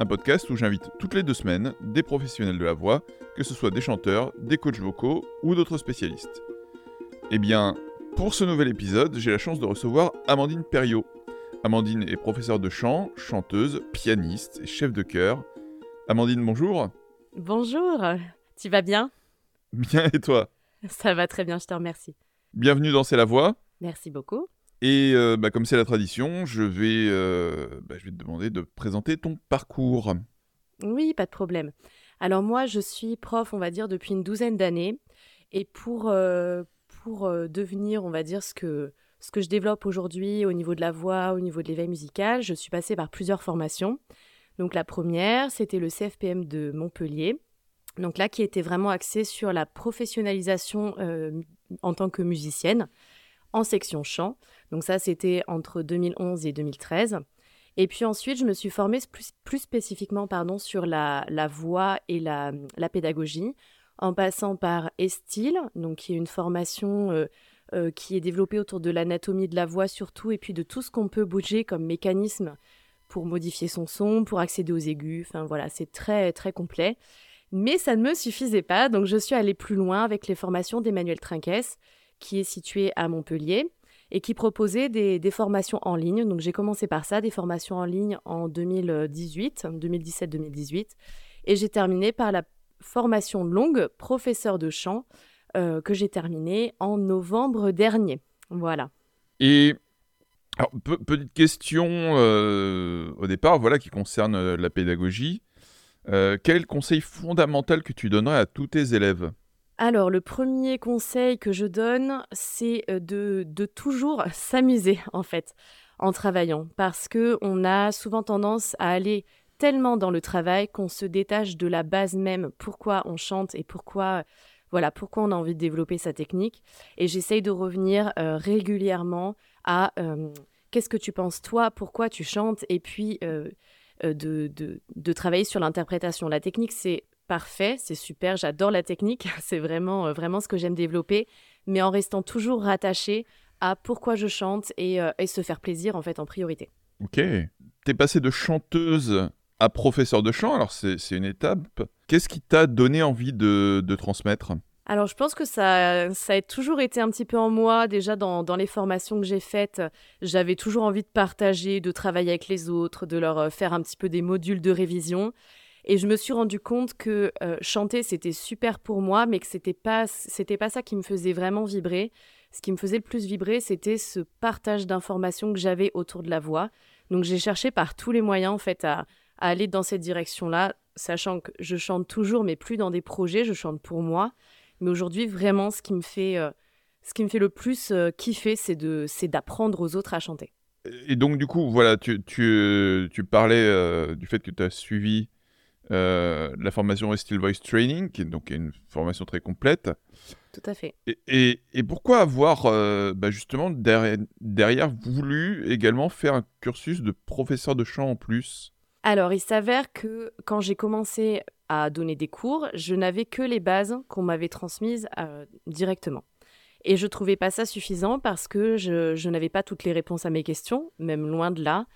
un podcast où j'invite toutes les deux semaines des professionnels de la voix, que ce soit des chanteurs, des coachs vocaux ou d'autres spécialistes. Eh bien, pour ce nouvel épisode, j'ai la chance de recevoir Amandine Perriot. Amandine est professeure de chant, chanteuse, pianiste et chef de chœur. Amandine, bonjour. Bonjour, tu vas bien? Bien et toi? Ça va très bien, je te remercie. Bienvenue dans C'est la voix. Merci beaucoup. Et euh, bah, comme c'est la tradition, je vais, euh, bah, je vais te demander de présenter ton parcours. Oui, pas de problème. Alors moi, je suis prof, on va dire, depuis une douzaine d'années. Et pour, euh, pour devenir, on va dire, ce que, ce que je développe aujourd'hui au niveau de la voix, au niveau de l'éveil musical, je suis passée par plusieurs formations. Donc la première, c'était le CFPM de Montpellier. Donc là, qui était vraiment axé sur la professionnalisation en tant que musicienne en section chant. Donc ça, c'était entre 2011 et 2013. Et puis ensuite, je me suis formée plus, spécifiquement pardon, sur la, voix et la, pédagogie, en passant par Estil, donc qui est une formation euh, euh, qui est développée autour de l'anatomie de la voix surtout, et puis de tout ce qu'on peut bouger comme mécanisme pour modifier son son, pour accéder aux aigus. Enfin voilà, c'est très très complet. Mais ça ne me suffisait pas, donc je suis allée plus loin avec les formations d'Emmanuel Trinquès, qui est situé à Montpellier et qui proposait des, formations en ligne. Donc j'ai commencé par ça, des formations en ligne en 2018, 2017-2018, et j'ai terminé par la formation longue professeur de chant euh, que j'ai terminée en novembre dernier. Voilà. Et alors, petite question euh, au départ, voilà, qui concerne euh, la pédagogie. quel conseil fondamental que tu donnerais à tous tes élèves? Alors, le premier conseil que je donne, c'est euh, de, toujours s'amuser, en fait, en travaillant. Parce qu'on a souvent tendance à aller tellement dans le travail qu'on se détache de la base même, pourquoi on chante et pourquoi, voilà, pourquoi on a envie de développer sa technique. Et j'essaye de revenir euh, régulièrement à euh, qu'est-ce que tu penses toi, pourquoi tu chantes, et puis de, de, travailler sur l'interprétation. La technique, c'est parfait, c'est super, j'adore la technique, c'est vraiment, euh, vraiment ce que j'aime développer, mais en restant toujours rattaché à pourquoi je chante et, euh, et, se faire plaisir en fait en priorité. Ok. T'es passé de chanteuse à professeur de chant, alors c'est une étape. Qu'est-ce qui t'a donné envie de, de transmettre? Alors je pense que ça, ça a toujours été un petit peu en moi, déjà dans, dans les formations que j'ai faites, j'avais toujours envie de partager, de travailler avec les autres, de leur euh, faire un petit peu des modules de révision. Et je me suis rendu compte que euh, chanter, c'était super pour moi, mais que c'était pas, pas ça qui me faisait vraiment vibrer. Ce qui me faisait le plus vibrer, c'était ce partage d'informations que j'avais autour de la voix. Donc j'ai cherché par tous les moyens, en fait, à, aller dans cette direction-là, sachant que je chante toujours, mais plus dans des projets, je chante pour moi. Mais aujourd'hui, vraiment, ce qui me fait, euh, ce qui me fait le plus euh, kiffer, c'est d'apprendre aux autres à chanter. Et donc, du coup, voilà, tu, tu, tu parlais du fait que tu as suivi euh, la formation Still Voice Training, qui est donc une formation très complète. Tout à fait. Et, et, pourquoi avoir euh, bah, justement derrière, derrière, voulu également faire un cursus de professeur de chant en plus? Alors, il s'avère que quand j'ai commencé à donner des cours, je n'avais que les bases qu'on m'avait transmises euh, directement. Et je trouvais pas ça suffisant parce que je, je n'avais pas toutes les réponses à mes questions, même loin de là.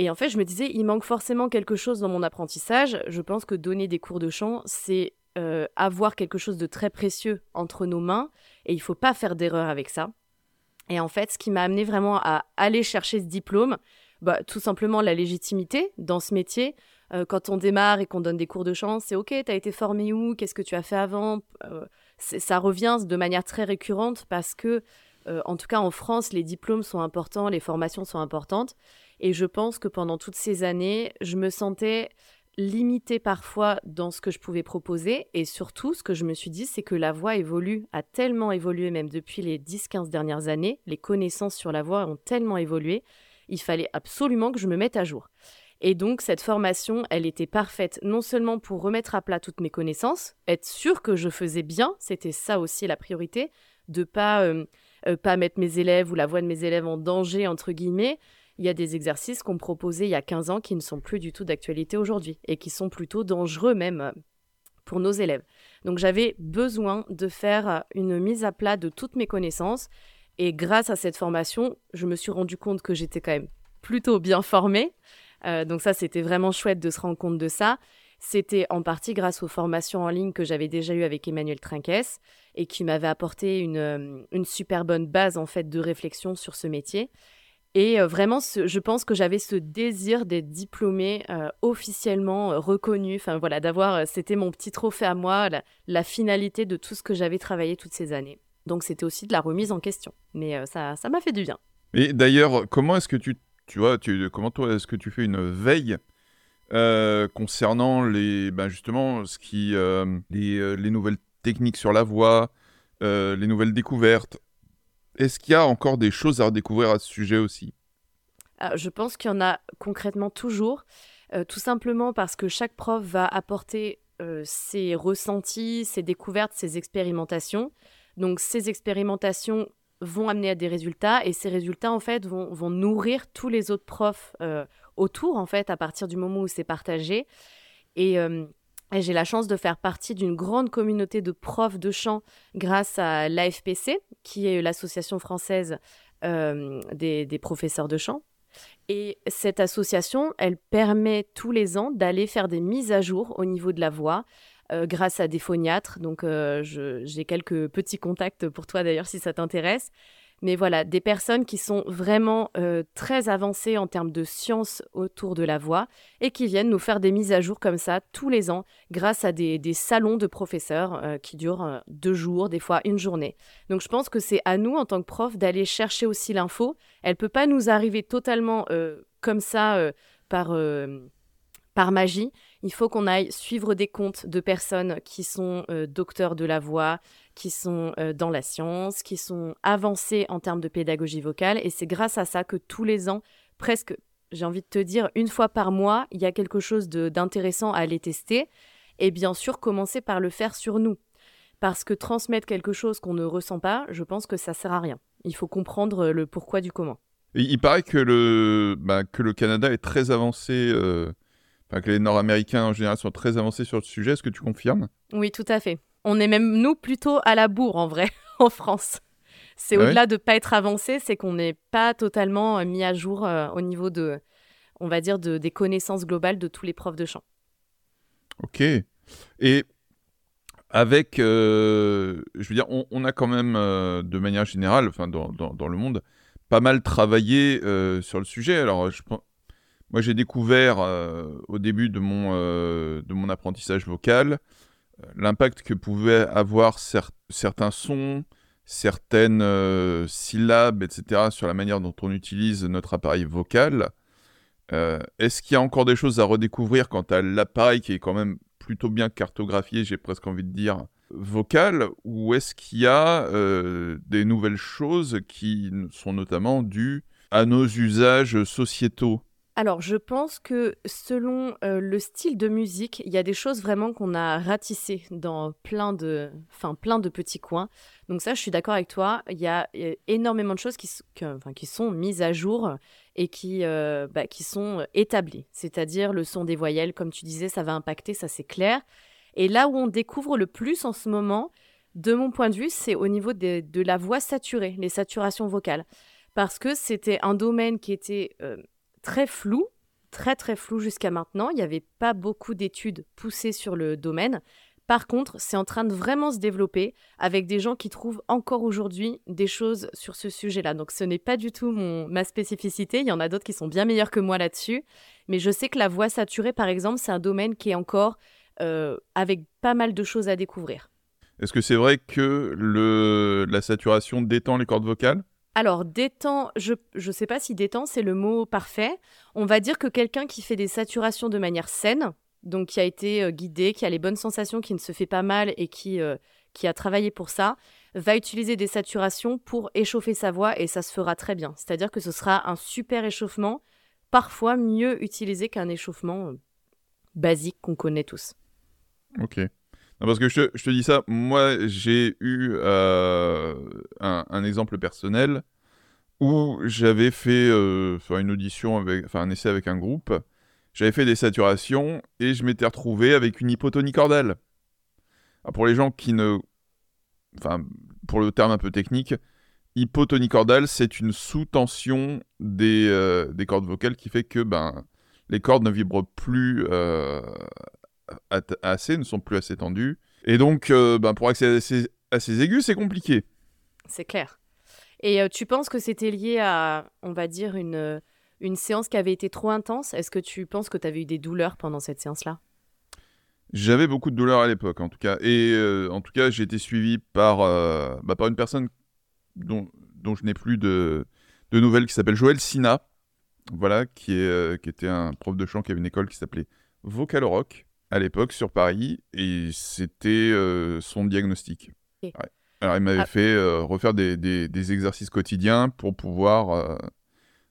Et en fait, je me disais, il manque forcément quelque chose dans mon apprentissage. Je pense que donner des cours de chant, c'est euh, avoir quelque chose de très précieux entre nos mains, et il faut pas faire d'erreur avec ça. Et en fait, ce qui m'a amené vraiment à aller chercher ce diplôme, bah, tout simplement la légitimité dans ce métier. Euh, quand on démarre et qu'on donne des cours de chant, c'est OK, tu as été formé où? Qu'est-ce que tu as fait avant? Euh, Ça revient de manière très récurrente parce que, en tout cas en France, les diplômes sont importants, les formations sont importantes. Et je pense que pendant toutes ces années, je me sentais limitée parfois dans ce que je pouvais proposer. Et surtout, ce que je me suis dit, c'est que la voix évolue, a tellement évolué même depuis les 10-15 dernières années. Les connaissances sur la voix ont tellement évolué. Il fallait absolument que je me mette à jour. Et donc cette formation, elle était parfaite non seulement pour remettre à plat toutes mes connaissances, être sûr que je faisais bien, c'était ça aussi la priorité, de pas euh, euh, pas mettre mes élèves ou la voix de mes élèves en danger entre guillemets. Il y a des exercices qu'on proposait il y a 15 ans qui ne sont plus du tout d'actualité aujourd'hui et qui sont plutôt dangereux même euh, pour nos élèves. Donc j'avais besoin de faire une mise à plat de toutes mes connaissances et grâce à cette formation, je me suis rendu compte que j'étais quand même plutôt bien formée. Euh, donc ça, c'était vraiment chouette de se rendre compte de ça. C'était en partie grâce aux formations en ligne que j'avais déjà eues avec Emmanuel Trinquès et qui m'avait apporté une, euh, une, super bonne base en fait de réflexion sur ce métier. Et euh, vraiment, je pense que j'avais ce désir d'être diplômée officiellement reconnue. Enfin voilà, d'avoir, c'était mon petit trophée à moi, la, finalité de tout ce que j'avais travaillé toutes ces années. Donc c'était aussi de la remise en question. Mais ça, ça m'a fait du bien. Et d'ailleurs, comment est-ce que tu tu vois, comment toi est-ce que tu fais une veille euh, concernant les, ben justement, ce qui, euh, euh, les, nouvelles techniques sur la voix, les nouvelles découvertes Est-ce qu'il y a encore des choses à redécouvrir à ce sujet aussi? Ah, Je pense qu'il y en a concrètement toujours, tout simplement parce que chaque prof va apporter ses ressentis, ses découvertes, ses expérimentations. Donc ces expérimentations vont amener à des résultats et ces résultats en fait vont, nourrir tous les autres profs euh, autour en fait à partir du moment où c'est partagé euh, et, j'ai la chance de faire partie d'une grande communauté de profs de chant grâce à l'AFPC qui est l'association française euh, des, professeurs de chant et cette association, elle permet tous les ans d'aller faire des mises à jour au niveau de la voix, euh, grâce à des phoniatres. Donc, euh, j'ai quelques petits contacts pour toi d'ailleurs si ça t'intéresse. Mais voilà, des personnes qui sont vraiment euh, très avancées en termes de science autour de la voix et qui viennent nous faire des mises à jour comme ça tous les ans grâce à des, salons de professeurs qui durent deux jours, des fois une journée. Donc je pense que c'est à nous en tant que prof d'aller chercher aussi l'info. Elle peut pas nous arriver totalement comme ça par par magie. Il faut qu'on aille suivre des comptes de personnes qui sont euh, docteurs de la voix, qui sont euh, dans la science, qui sont avancées en termes de pédagogie vocale. Et c'est grâce à ça que tous les ans, presque, j'ai envie de te dire, une fois par mois, il y a quelque chose d'intéressant à aller tester. Et bien sûr, commencer par le faire sur nous. Parce que transmettre quelque chose qu'on ne ressent pas, je pense que ça sert à rien. Il faut comprendre le pourquoi du comment. il paraît que le, bah, que le Canada est très avancé euh, que les Nord-Américains en général sont très avancés sur le sujet. Est-ce que tu confirmes? Oui, tout à fait. On est même, nous, plutôt à la bourre, en vrai, en France. C'est au-delà de ne pas être avancé, c'est qu'on n'est pas totalement euh, mis à jour euh, au niveau de, on va dire, de, des connaissances globales de tous les profs de chant. Ok. Et avec, euh, je veux dire, on, a quand même, de manière générale, enfin, dans, dans, le monde, pas mal travaillé sur le sujet. Alors, je moi, j'ai découvert au début de mon, de mon apprentissage vocal l'impact que pouvaient avoir certains sons, certaines syllabes, etc., sur la manière dont on utilise notre appareil vocal. Est-ce qu'il y a encore des choses à redécouvrir quant à l'appareil qui est quand même plutôt bien cartographié, j'ai presque envie de dire, vocal, ou est-ce qu'il y a des nouvelles choses qui sont notamment dues à nos usages sociétaux? Alors, je pense que selon euh, le style de musique, il y a des choses vraiment qu'on a ratissées dans plein de, plein de petits coins. Donc ça, je suis d'accord avec toi. Il y a énormément de choses qui, qui sont mises à jour et qui, euh, bah, qui sont établies. C'est-à-dire le son des voyelles, comme tu disais, ça va impacter, ça c'est clair. Et là où on découvre le plus en ce moment, de mon point de vue, c'est au niveau de, la voix saturée, les saturations vocales. Parce que c'était un domaine qui était... Très flou, très très flou jusqu'à maintenant. Il n'y avait pas beaucoup d'études poussées sur le domaine. Par contre, c'est en train de vraiment se développer avec des gens qui trouvent encore aujourd'hui des choses sur ce sujet-là. Donc ce n'est pas du tout ma spécificité, il y en a d'autres qui sont bien meilleurs que moi là-dessus. Mais je sais que la voix saturée, par exemple, c'est un domaine qui est encore euh, avec pas mal de choses à découvrir. Est-ce que c'est vrai que le, la saturation détend les cordes vocales? Alors, détend, je ne sais pas si détend, c'est le mot parfait. On va dire que quelqu'un qui fait des saturations de manière saine, donc qui a été euh, guidé, qui a les bonnes sensations, qui ne se fait pas mal et qui, euh, qui a travaillé pour ça, va utiliser des saturations pour échauffer sa voix et ça se fera très bien. C'est-à-dire que ce sera un super échauffement parfois mieux utilisé qu'un échauffement basique qu'on connaît tous. Ok. Parce que je, te dis ça, moi j'ai eu un, un, exemple personnel où j'avais fait une audition, enfin un essai avec un groupe, j'avais fait des saturations et je m'étais retrouvé avec une hypotonie cordale. pour les gens qui ne... Enfin, pour le terme un peu technique, hypotonie cordale, c'est une sous-tension des, euh, des, cordes vocales qui fait que ben, les cordes ne vibrent plus euh, assez, ne sont plus assez tendues. Et donc, euh, ben, pour accéder à ces, à ces aigus, c'est compliqué. C'est clair. Et tu penses que c'était lié à, on va dire, une, une séance qui avait été trop intense? Est-ce que tu penses que tu avais eu des douleurs pendant cette séance-là? J'avais beaucoup de douleurs à l'époque, en tout cas. Et en tout cas, j'ai été suivi par, bah, par une personne dont, je n'ai plus de, nouvelles, qui s'appelle Joël Sina, voilà, qui, est, euh, qui était un prof de chant qui avait une école qui s'appelait Vocal Rock à l'époque sur Paris, et c'était euh, son diagnostic. Alors il m'avait ah. fait euh, refaire des, des, exercices quotidiens pour pouvoir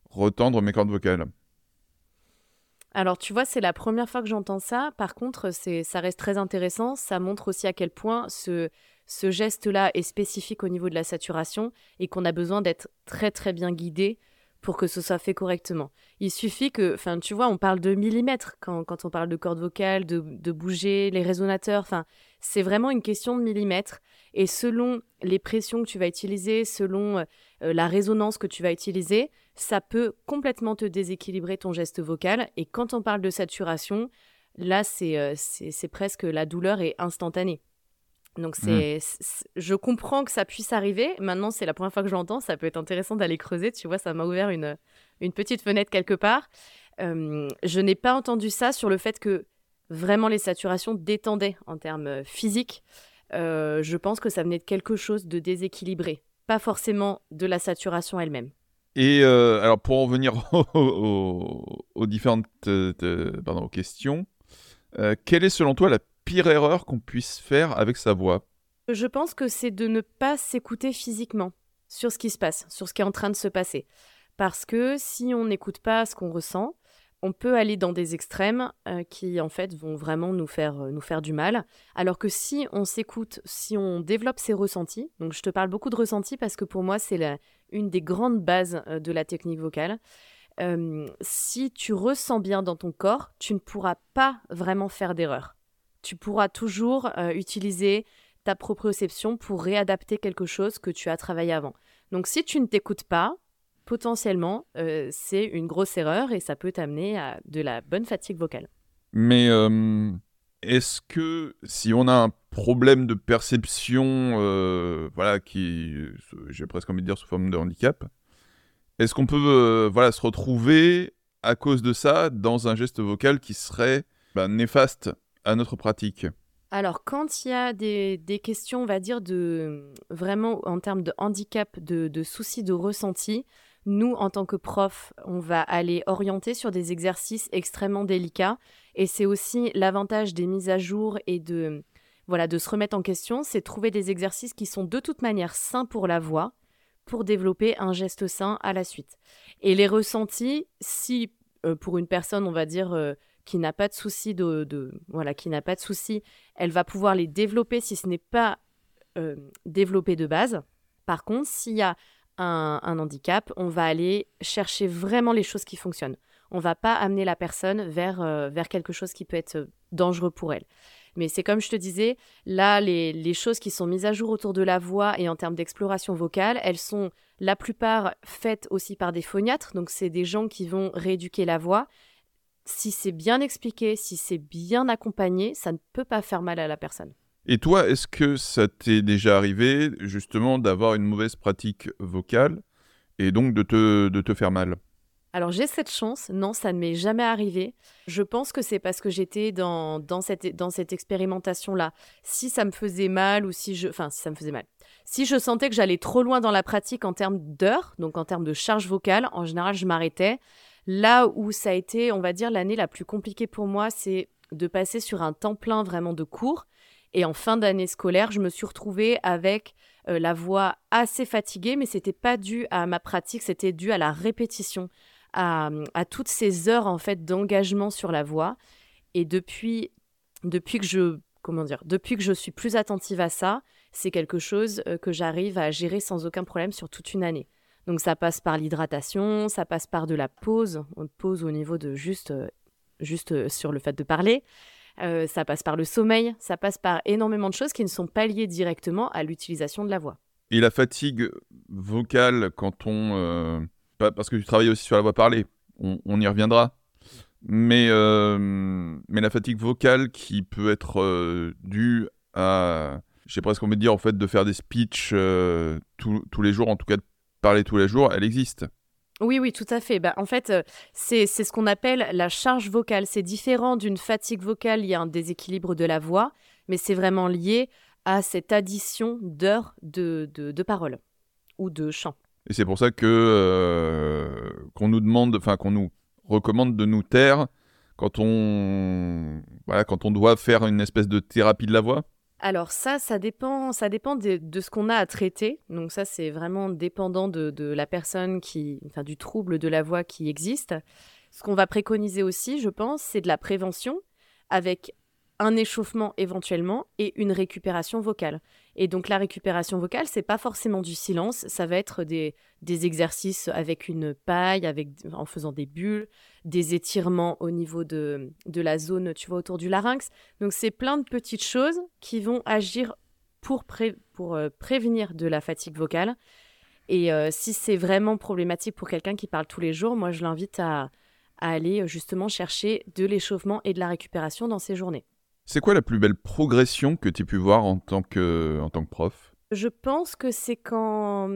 retendre mes cordes vocales. Alors tu vois, c'est la première fois que j'entends ça. Par contre, c'est ça reste très intéressant. Ça montre aussi à quel point ce, ce geste-là est spécifique au niveau de la saturation et qu'on a besoin d'être très très bien guidé pour que ce soit fait correctement. Il suffit que, enfin, tu vois, on parle de millimètres quand, on parle de cordes vocales, de, bouger les résonateurs. Enfin, c'est vraiment une question de millimètres. Et selon les pressions que tu vas utiliser, selon euh, la résonance que tu vas utiliser, ça peut complètement te déséquilibrer ton geste vocal. Et quand on parle de saturation, là, c'est euh, presque la douleur est instantanée. Donc mmh. c'est, je comprends que ça puisse arriver. Maintenant, c'est la première fois que je l'entends. Ça peut être intéressant d'aller creuser. Tu vois, ça m'a ouvert une, une petite fenêtre quelque part. je n'ai pas entendu ça sur le fait que vraiment les saturations détendaient en termes euh, physiques. Euh, je pense que ça venait de quelque chose de déséquilibré, pas forcément de la saturation elle-même. Et euh, alors pour en venir aux, différentes pardon, aux questions, quelle est selon toi la pire erreur qu'on puisse faire avec sa voix Je pense que c'est de ne pas s'écouter physiquement sur ce qui se passe, sur ce qui est en train de se passer. Parce que si on n'écoute pas ce qu'on ressent, on peut aller dans des extrêmes euh, qui en fait vont vraiment nous faire, euh, nous faire du mal. Alors que si on s'écoute, si on développe ses ressentis, donc je te parle beaucoup de ressentis parce que pour moi c'est une des grandes bases euh, de la technique vocale. si tu ressens bien dans ton corps, tu ne pourras pas vraiment faire d'erreur tu pourras toujours euh, utiliser ta proprioception pour réadapter quelque chose que tu as travaillé avant. Donc si tu ne t'écoutes pas, potentiellement, euh, c'est une grosse erreur et ça peut t'amener à de la bonne fatigue vocale. Mais euh, est-ce que si on a un problème de perception, voilà, qui, j'ai presque envie de dire sous forme de handicap, est-ce qu'on peut, voilà, se retrouver à cause de ça dans un geste vocal qui serait bah, néfaste notre pratique alors, quand il y a des, questions, on va dire, de vraiment en termes de handicap, de, soucis de ressenti, nous, en tant que prof, on va aller orienter sur des exercices extrêmement délicats. Et c'est aussi l'avantage des mises à jour et de, voilà, de se remettre en question, c'est trouver des exercices qui sont de toute manière sains pour la voix, pour développer un geste sain à la suite. Et les ressentis, si euh, pour une personne, on va dire, euh, qui n'a pas de souci de, voilà qui n'a pas de souci, elle va pouvoir les développer si ce n'est pas euh, développé de base. Par contre, s'il y a un, handicap, on va aller chercher vraiment les choses qui fonctionnent. On va pas amener la personne vers, euh, vers quelque chose qui peut être dangereux pour elle. Mais c'est comme je te disais, là, les, les, choses qui sont mises à jour autour de la voix et en termes d'exploration vocale, elles sont la plupart faites aussi par des phoniatres. Donc, c'est des gens qui vont rééduquer la voix si c'est bien expliqué, si c'est bien accompagné, ça ne peut pas faire mal à la personne. Et toi, est-ce que ça t'est déjà arrivé justement d'avoir une mauvaise pratique vocale et donc de te, de te faire mal? Alors j'ai cette chance, non, ça ne m'est jamais arrivé. Je pense que c'est parce que j'étais dans, dans, cette, dans cette expérimentation-là. Si ça me faisait mal ou si je... Enfin, si ça me faisait mal. Si je sentais que j'allais trop loin dans la pratique en termes d'heures, donc en termes de charge vocale, en général, je m'arrêtais. Là où ça a été, on va dire, l'année la plus compliquée pour moi, c'est de passer sur un temps plein vraiment de cours. Et en fin d'année scolaire, je me suis retrouvée avec euh, la voix assez fatiguée, mais c'était pas dû à ma pratique, c'était dû à la répétition, à, toutes ces heures en fait d'engagement sur la voix. Et depuis, depuis que je comment dire, depuis que je suis plus attentive à ça, c'est quelque chose euh, que j'arrive à gérer sans aucun problème sur toute une année. Donc ça passe par l'hydratation, ça passe par de la pause, pause au niveau de juste, euh, juste euh, sur le fait de parler. ça passe par le sommeil, ça passe par énormément de choses qui ne sont pas liées directement à l'utilisation de la voix. Et la fatigue vocale quand on... parce que tu travailles aussi sur la voix parlée, on, y reviendra. Mais, mais la fatigue vocale qui peut être due à j'ai presque envie de dire, en fait, de faire des speeches euh, tous les jours, en tout cas parler tous les jours, elle existe. Oui, oui, tout à fait. Bah, en fait, euh, c'est ce qu'on appelle la charge vocale. C'est différent d'une fatigue vocale, il y a un déséquilibre de la voix, mais c'est vraiment lié à cette addition d'heures de, de, paroles ou de chants. Et c'est pour ça que euh, qu'on nous demande, enfin qu'on nous recommande de nous taire quand on, voilà, quand on doit faire une espèce de thérapie de la voix alors ça, ça dépend, ça dépend de, ce qu'on a à traiter. Donc ça, c'est vraiment dépendant de, la personne qui, enfin du trouble de la voix qui existe. Ce qu'on va préconiser aussi, je pense, c'est de la prévention avec un échauffement éventuellement et une récupération vocale. Et donc la récupération vocale, c'est pas forcément du silence, ça va être des, des exercices avec une paille, avec, en faisant des bulles, des étirements au niveau de, de la zone, tu vois, autour du larynx. Donc c'est plein de petites choses qui vont agir pour, pour euh, prévenir de la fatigue vocale. Et euh, si c'est vraiment problématique pour quelqu'un qui parle tous les jours, moi je l'invite à, à aller justement chercher de l'échauffement et de la récupération dans ses journées. C'est quoi la plus belle progression que tu as pu voir en tant que, en tant que prof? Je pense que c'est quand,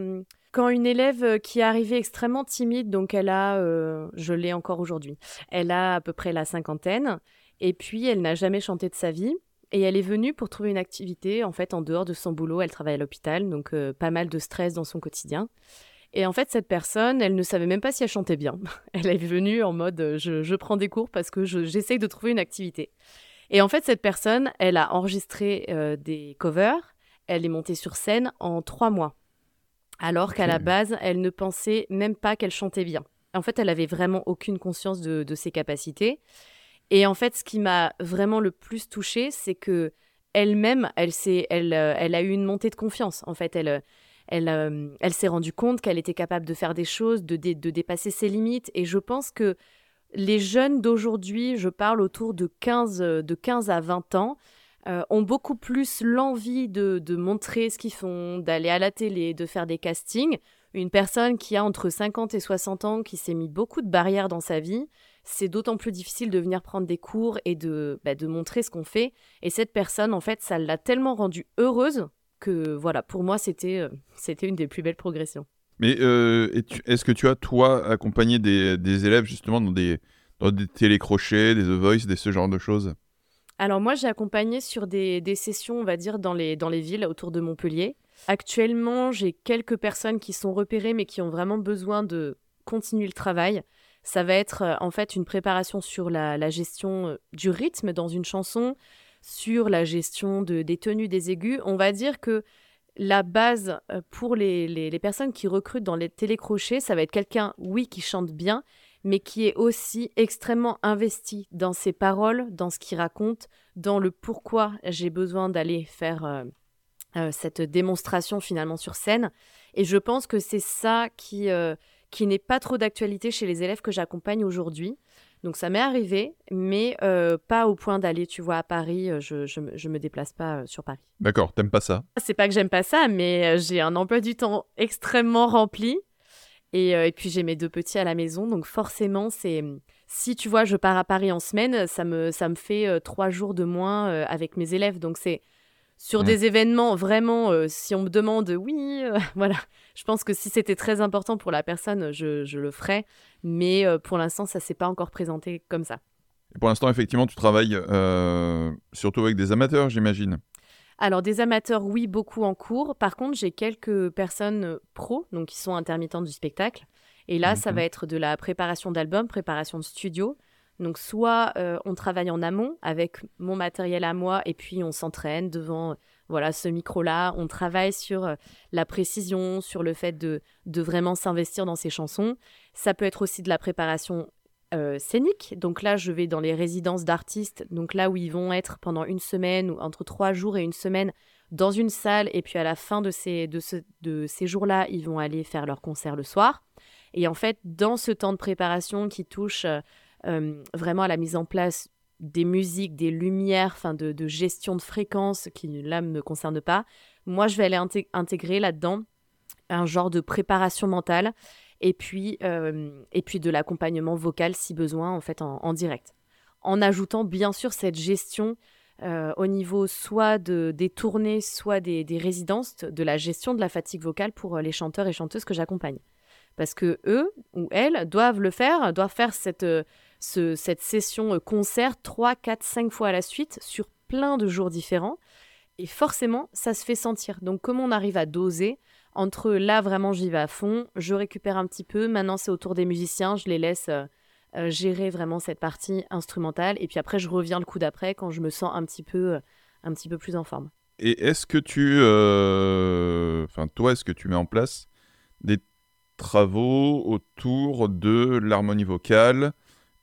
quand une élève qui est arrivée extrêmement timide, donc elle a, euh, je l'ai encore aujourd'hui, elle a à peu près la cinquantaine, et puis elle n'a jamais chanté de sa vie. Et elle est venue pour trouver une activité, en fait, en dehors de son boulot. Elle travaille à l'hôpital, donc euh, pas mal de stress dans son quotidien. Et en fait, cette personne, elle ne savait même pas si elle chantait bien. Elle est venue en mode je, je prends des cours parce que j'essaye de trouver une activité. Et en fait, cette personne, elle a enregistré euh, des covers, elle est montée sur scène en trois mois. Alors qu'à la base, elle ne pensait même pas qu'elle chantait bien. En fait, elle avait vraiment aucune conscience de, ses capacités. Et en fait, ce qui m'a vraiment le plus touchée, c'est que elle-même, elle, elle, euh, elle a eu une montée de confiance. En fait, elle, elle, euh, elle s'est rendue compte qu'elle était capable de faire des choses, de, de, dépasser ses limites. Et je pense que les jeunes d'aujourd'hui, je parle autour de 15, de 15 à 20 ans, euh, ont beaucoup plus l'envie de, montrer ce qu'ils font, d'aller à la télé, de faire des castings. Une personne qui a entre 50 et 60 ans, qui s'est mis beaucoup de barrières dans sa vie, c'est d'autant plus difficile de venir prendre des cours et de, bah, de montrer ce qu'on fait. Et cette personne, en fait, ça l'a tellement rendue heureuse que, voilà, pour moi, c'était euh, c'était une des plus belles progressions. Mais euh, est-ce que tu as, toi, accompagné des, élèves justement dans des, dans des télécrochets, des The Voice, des, ce genre de choses? Alors moi, j'ai accompagné sur des, sessions, on va dire, dans les, dans les villes autour de Montpellier. Actuellement, j'ai quelques personnes qui sont repérées mais qui ont vraiment besoin de continuer le travail. Ça va être euh, en fait une préparation sur la, la gestion euh, du rythme dans une chanson, sur la gestion de, des tenues des aigus. On va dire que la base euh, pour les, personnes qui recrutent dans les télécrochets, ça va être quelqu'un, oui, qui chante bien, mais qui est aussi extrêmement investi dans ses paroles, dans ce qu'il raconte, dans le pourquoi j'ai besoin d'aller faire euh, euh, cette démonstration finalement sur scène. Et je pense que c'est ça qui, qui n'est pas trop d'actualité chez les élèves que j'accompagne aujourd'hui. Donc ça m'est arrivé, mais euh, pas au point d'aller, tu vois, à Paris. Euh, je, je, je me déplace pas euh, sur Paris. D'accord, t'aimes pas ça? C'est pas que j'aime pas ça, mais j'ai un emploi du temps extrêmement rempli. Et, et puis j'ai mes deux petits à la maison, donc forcément, c'est si tu vois, je pars à Paris en semaine, ça me, ça me fait trois jours de moins avec mes élèves. Donc c'est sur mmh. des événements vraiment, si on me demande, oui, voilà, je pense que si c'était très important pour la personne, je, je le ferais. Mais euh, pour l'instant, ça s'est pas encore présenté comme ça. Et pour l'instant, effectivement, tu travailles euh, surtout avec des amateurs, j'imagine. Alors des amateurs, oui, beaucoup en cours. Par contre, j'ai quelques personnes euh, pros, donc qui sont intermittents du spectacle. Et là, ça mhm. va être de la préparation d'albums, préparation de studio. Donc soit on travaille en amont avec mon matériel à moi et puis on s'entraîne devant voilà, ce micro-là. On travaille sur euh, la précision, sur le fait de, de vraiment s'investir dans ces chansons. Ça peut être aussi de la préparation euh, scénique. Donc là, je vais dans les résidences d'artistes, donc là où ils vont être pendant une semaine ou entre trois jours et une semaine dans une salle. Et puis à la fin de ces, de ce, de ces jours-là, ils vont aller faire leur concert le soir. Et en fait, dans ce temps de préparation qui touche euh, vraiment à la mise en place des musiques, des lumières, enfin de, gestion de fréquences qui là ne me concerne pas. Moi, je vais aller intégrer là-dedans un genre de préparation mentale et puis, euh, et puis de l'accompagnement vocal si besoin en fait en, direct. En ajoutant bien sûr cette gestion euh, au niveau soit de, des tournées, soit des, des, résidences, de la gestion de la fatigue vocale pour euh, les chanteurs et chanteuses que j'accompagne. Parce que eux ou elles doivent le faire, doivent faire cette, cette session euh, concert 3, 4, 5 fois à la suite sur plein de jours différents. Et forcément, ça se fait sentir. Donc, comment on arrive à doser entre là, vraiment, j'y vais à fond, je récupère un petit peu, maintenant, c'est au tour des musiciens, je les laisse euh, euh, gérer vraiment cette partie instrumentale. Et puis après, je reviens le coup d'après quand je me sens un petit peu, un petit peu plus en forme. Et est-ce que tu. Enfin, toi, est-ce que tu mets en place des travaux autour de l'harmonie vocale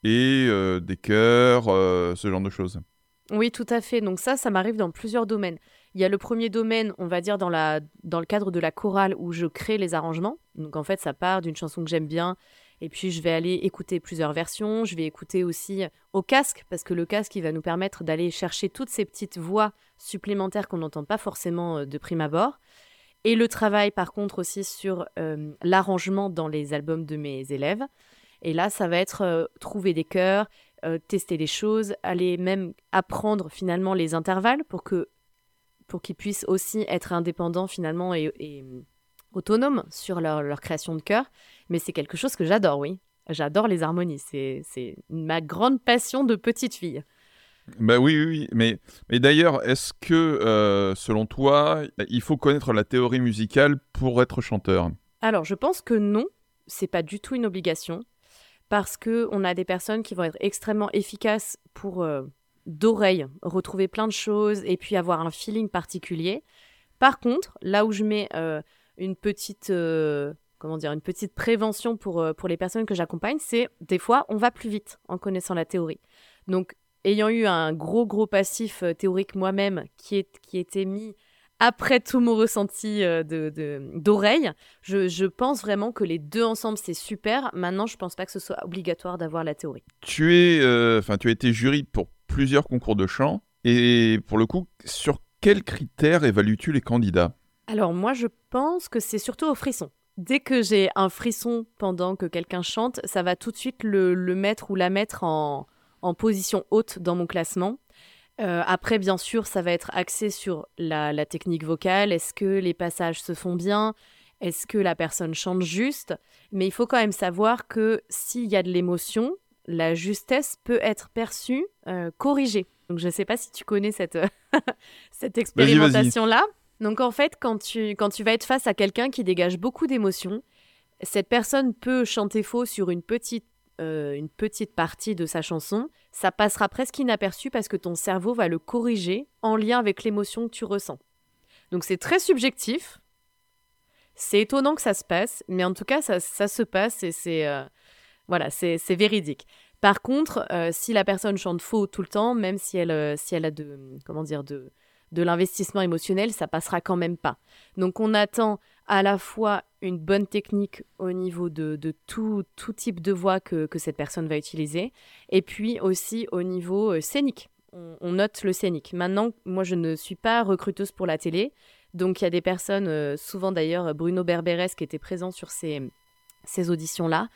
et euh, des chœurs, euh, ce genre de choses. Oui, tout à fait. Donc ça, ça m'arrive dans plusieurs domaines. Il y a le premier domaine, on va dire dans, la, dans le cadre de la chorale où je crée les arrangements. Donc en fait, ça part d'une chanson que j'aime bien. Et puis je vais aller écouter plusieurs versions. Je vais écouter aussi au casque, parce que le casque, il va nous permettre d'aller chercher toutes ces petites voix supplémentaires qu'on n'entend pas forcément euh, de prime abord. Et le travail, par contre, aussi sur l'arrangement dans les albums de mes élèves. Et là, ça va être euh, trouver des chœurs, euh, tester des choses, aller même apprendre finalement les intervalles pour que pour qu'ils puissent aussi être indépendants finalement et, euh, autonomes sur leur, leur, création de chœur. Mais c'est quelque chose que j'adore, oui. J'adore les harmonies. C'est ma grande passion de petite fille. Bah oui, oui, mais, mais d'ailleurs, est-ce que, selon toi, il faut connaître la théorie musicale pour être chanteur? Alors, je pense que non, c'est pas du tout une obligation parce que on a des personnes qui vont être extrêmement efficaces pour euh, d'oreille retrouver plein de choses et puis avoir un feeling particulier. Par contre, là où je mets euh, une petite euh, comment dire une petite prévention pour pour les personnes que j'accompagne, c'est des fois on va plus vite en connaissant la théorie. Donc ayant eu un gros gros passif théorique moi-même qui est qui était mis après tout mon ressenti euh, d'oreille, je, pense vraiment que les deux ensemble, c'est super. Maintenant, je pense pas que ce soit obligatoire d'avoir la théorie. Tu, es, euh, enfin, tu as été jury pour plusieurs concours de chant. Et pour le coup, sur quels critères évalues-tu les candidats? Alors moi, je pense que c'est surtout au frisson. Dès que j'ai un frisson pendant que quelqu'un chante, ça va tout de suite le, mettre ou la mettre en position haute dans mon classement. Euh, après, bien sûr, ça va être axé sur la, technique vocale. Est-ce que les passages se font bien? Est-ce que la personne chante juste? Mais il faut quand même savoir que s'il y a de l'émotion, la justesse peut être perçue, euh, corrigée. Donc, je ne sais pas si tu connais cette, cette expérimentation-là. Donc, en fait, quand tu, quand tu vas être face à quelqu'un qui dégage beaucoup d'émotions, cette personne peut chanter faux sur une petite euh, une petite partie de sa chanson, ça passera presque inaperçu parce que ton cerveau va le corriger en lien avec l'émotion que tu ressens. Donc c'est très subjectif. C'est étonnant que ça se passe, mais en tout cas ça, se passe et c'est euh, voilà c'est véridique. Par contre, euh, si la personne chante faux tout le temps, même si elle, si elle a de comment dire de de l'investissement émotionnel, ça passera quand même pas. Donc on attend à la fois une bonne technique au niveau de, tout, type de voix que, cette personne va utiliser, et puis aussi au niveau euh, scénique. On, note le scénique. Maintenant, moi, je ne suis pas recruteuse pour la télé, donc il y a des personnes, euh, souvent d'ailleurs Bruno Berberes qui était présent sur ces, ces auditions-là,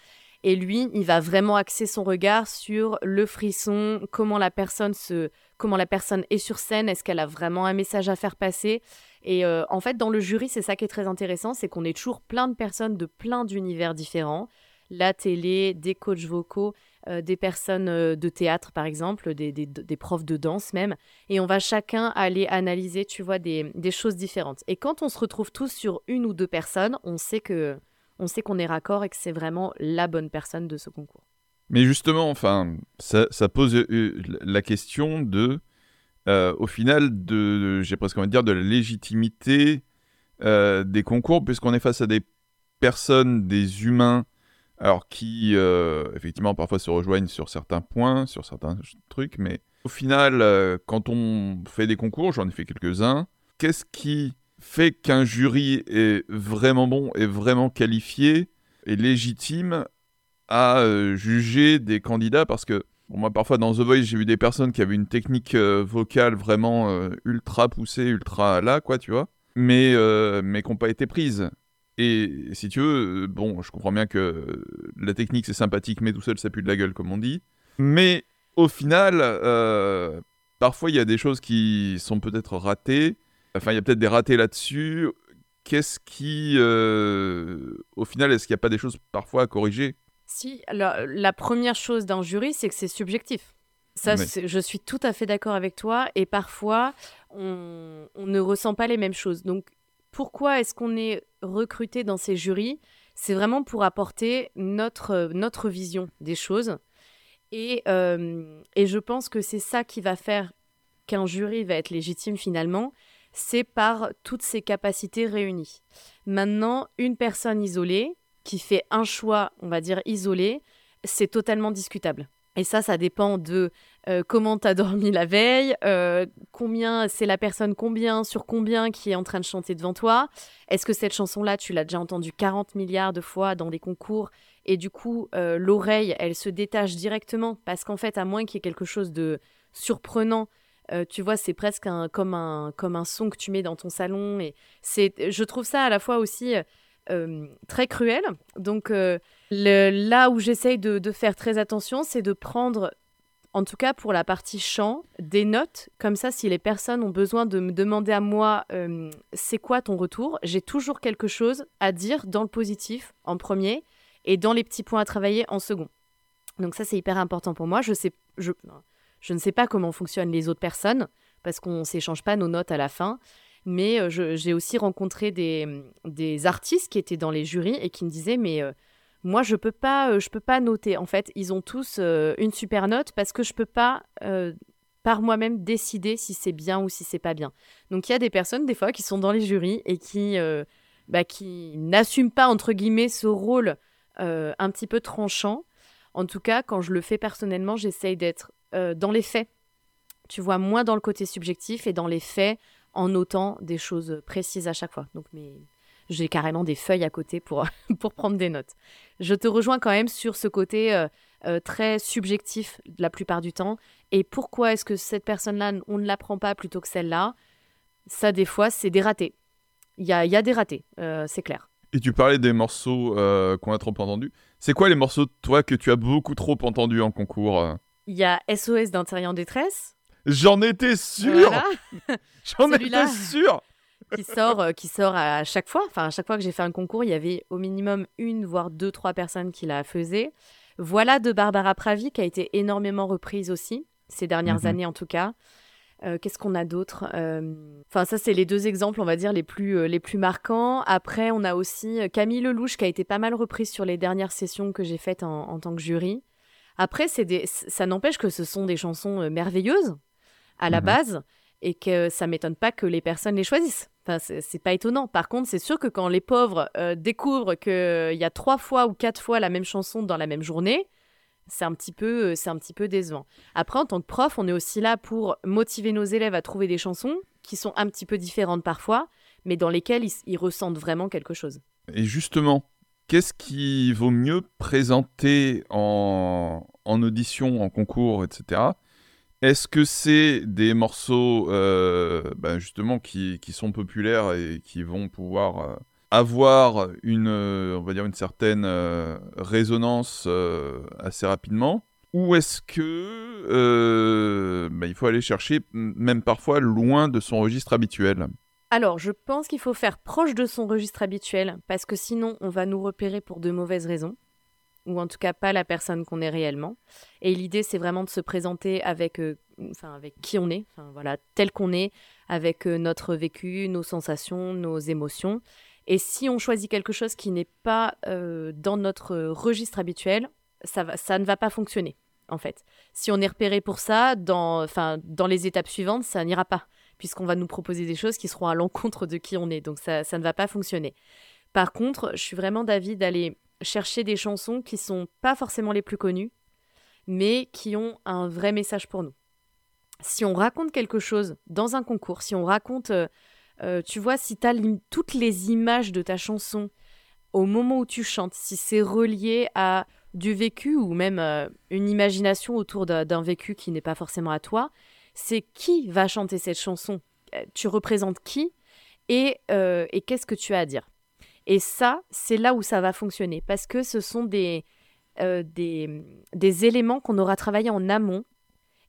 et lui, il va vraiment axer son regard sur le frisson, comment la personne se, comment la personne est sur scène, est-ce qu'elle a vraiment un message à faire passer. Et euh, en fait, dans le jury, c'est ça qui est très intéressant, c'est qu'on est toujours plein de personnes de plein d'univers différents. La télé, des coachs vocaux, euh, des personnes euh, de théâtre par exemple, des, des, profs de danse même. Et on va chacun aller analyser, tu vois, des, des choses différentes. Et quand on se retrouve tous sur une ou deux personnes, on sait que on sait qu'on est raccord et que c'est vraiment la bonne personne de ce concours. Mais justement, enfin, ça, pose euh, la question de au final, de, j'ai presque envie de dire, de la légitimité des concours, puisqu'on est face à des personnes, des humains, alors qui, effectivement, parfois se rejoignent sur certains points, sur certains trucs, mais au final, quand on fait des concours, j'en ai fait quelques-uns, qu'est-ce qui fait qu'un jury est vraiment bon, est vraiment qualifié, est légitime à euh, juger des candidats Parce que moi, parfois dans The Voice, j'ai vu des personnes qui avaient une technique euh, vocale vraiment euh, ultra poussée, ultra là, quoi, tu vois, mais, mais qui n'ont pas été prises. Et si tu veux, bon, je comprends bien que la technique c'est sympathique, mais tout seul ça pue de la gueule, comme on dit. Mais au final, parfois il y a des choses qui sont peut-être ratées Enfin, il y a peut-être des ratés là-dessus. Qu'est-ce qui, euh, au final, est-ce qu'il n'y a pas des choses parfois à corriger? Si, la, la première chose d'un jury, c'est que c'est subjectif. Ça, je suis tout à fait d'accord avec toi. Et parfois, on, on, ne ressent pas les mêmes choses. Donc, pourquoi est-ce qu'on est recruté dans ces jurys? C'est vraiment pour apporter notre, notre vision des choses. Et, euh, et je pense que c'est ça qui va faire qu'un jury va être légitime finalement c'est par toutes ses capacités réunies. Maintenant, une personne isolée qui fait un choix, on va dire isolé, c'est totalement discutable. Et ça, ça dépend de euh, comment tu as dormi la veille, euh, combien c'est la personne combien sur combien qui est en train de chanter devant toi. Est-ce que cette chanson-là, tu l'as déjà entendue 40 milliards de fois dans des concours et du coup, euh, l'oreille, elle se détache directement parce qu'en fait, à moins qu'il y ait quelque chose de surprenant euh, tu vois, c'est presque un, comme, un, comme un son que tu mets dans ton salon. Et c'est, je trouve ça à la fois aussi euh, très cruel. Donc là où j'essaye de, faire très attention, c'est de prendre, en tout cas pour la partie chant, des notes. Comme ça, si les personnes ont besoin de me demander à moi, euh, c'est quoi ton retour, j'ai toujours quelque chose à dire dans le positif en premier et dans les petits points à travailler en second. Donc ça, c'est hyper important pour moi. Je sais... Je, je ne sais pas comment fonctionnent les autres personnes, parce qu'on ne s'échange pas nos notes à la fin. Mais euh, j'ai aussi rencontré des, artistes qui étaient dans les jurys et qui me disaient Mais euh, moi, je ne peux, pas, euh, peux pas noter. En fait, ils ont tous une super note parce que je ne peux pas par moi-même décider si c'est bien ou si c'est pas bien. Donc il y a des personnes des fois qui sont dans les jurys et qui, bah, qui n'assument pas entre guillemets ce rôle un petit peu tranchant. En tout cas, quand je le fais personnellement, j'essaye d'être euh, dans les faits. Tu vois, moins dans le côté subjectif et dans les faits en notant des choses précises à chaque fois. Donc, mais j'ai carrément des feuilles à côté pour, pour prendre des notes. Je te rejoins quand même sur ce côté euh, euh, très subjectif la plupart du temps. Et pourquoi est-ce que cette personne-là, on ne la prend pas plutôt que celle-là? Ça, des fois, c'est des ratés. Il y a, y a, des ratés, c'est clair. Et tu parlais des morceaux qu'on a trop entendus. C'est quoi les morceaux, toi, que tu as beaucoup trop entendus en concours il y a SOS d'intérieur en détresse. J'en étais sûr J'en étais sûr qui sort, euh, qui sort à chaque fois. Enfin, à chaque fois que j'ai fait un concours, il y avait au minimum une, voire deux, trois personnes qui la faisaient. Voilà de Barbara Pravi, qui a été énormément reprise aussi, ces dernières mhm. années en tout cas. Euh, qu'est-ce qu'on a d'autre euh, Enfin, ça, c'est les deux exemples, on va dire, les plus, les plus marquants. Après, on a aussi Camille Lelouch, qui a été pas mal reprise sur les dernières sessions que j'ai faites en, tant que jury. Après, c'est des... ça n'empêche que ce sont des chansons euh, merveilleuses à la mhm. base et que ça m'étonne pas que les personnes les choisissent. Enfin, c'est pas étonnant. Par contre, c'est sûr que quand les pauvres euh, découvrent qu'il y a trois fois ou quatre fois la même chanson dans la même journée, c'est un petit peu, euh, c'est un petit peu décevant. Après, en tant que prof, on est aussi là pour motiver nos élèves à trouver des chansons qui sont un petit peu différentes parfois, mais dans lesquelles ils ressentent vraiment quelque chose. Et justement, Qu'est-ce qui vaut mieux présenter en, audition, en concours, etc. Est-ce que c'est des morceaux euh, ben justement qui, sont populaires et qui vont pouvoir euh, avoir une, euh, certaine résonance assez rapidement? Ou est-ce que ben, il faut aller chercher même parfois loin de son registre habituel? Alors, je pense qu'il faut faire proche de son registre habituel, parce que sinon, on va nous repérer pour de mauvaises raisons, ou en tout cas pas la personne qu'on est réellement. Et l'idée, c'est vraiment de se présenter avec, euh, enfin, avec qui on est, enfin, voilà, tel qu'on est, avec euh, notre vécu, nos sensations, nos émotions. Et si on choisit quelque chose qui n'est pas euh, dans notre registre habituel, ça, ça ne va pas fonctionner. en fait. Si on est repéré pour ça, dans, dans les étapes suivantes, ça n'ira pas, puisqu'on va nous proposer des choses qui seront à l'encontre de qui on est. Donc ça, ça ne va pas fonctionner. Par contre, je suis vraiment d'avis d'aller chercher des chansons qui sont pas forcément les plus connues, mais qui ont un vrai message pour nous. Si on raconte quelque chose dans un concours, si on raconte, euh, euh, tu vois, si tu as toutes les images de ta chanson au moment où tu chantes, si c'est relié à du vécu ou même euh, une imagination autour d'un vécu qui n'est pas forcément à toi, c'est qui va chanter cette chanson, tu représentes qui? Et, et qu'est-ce que tu as à dire? Et ça, c'est là où ça va fonctionner, parce que ce sont des, euh, des, éléments qu'on aura travaillé en amont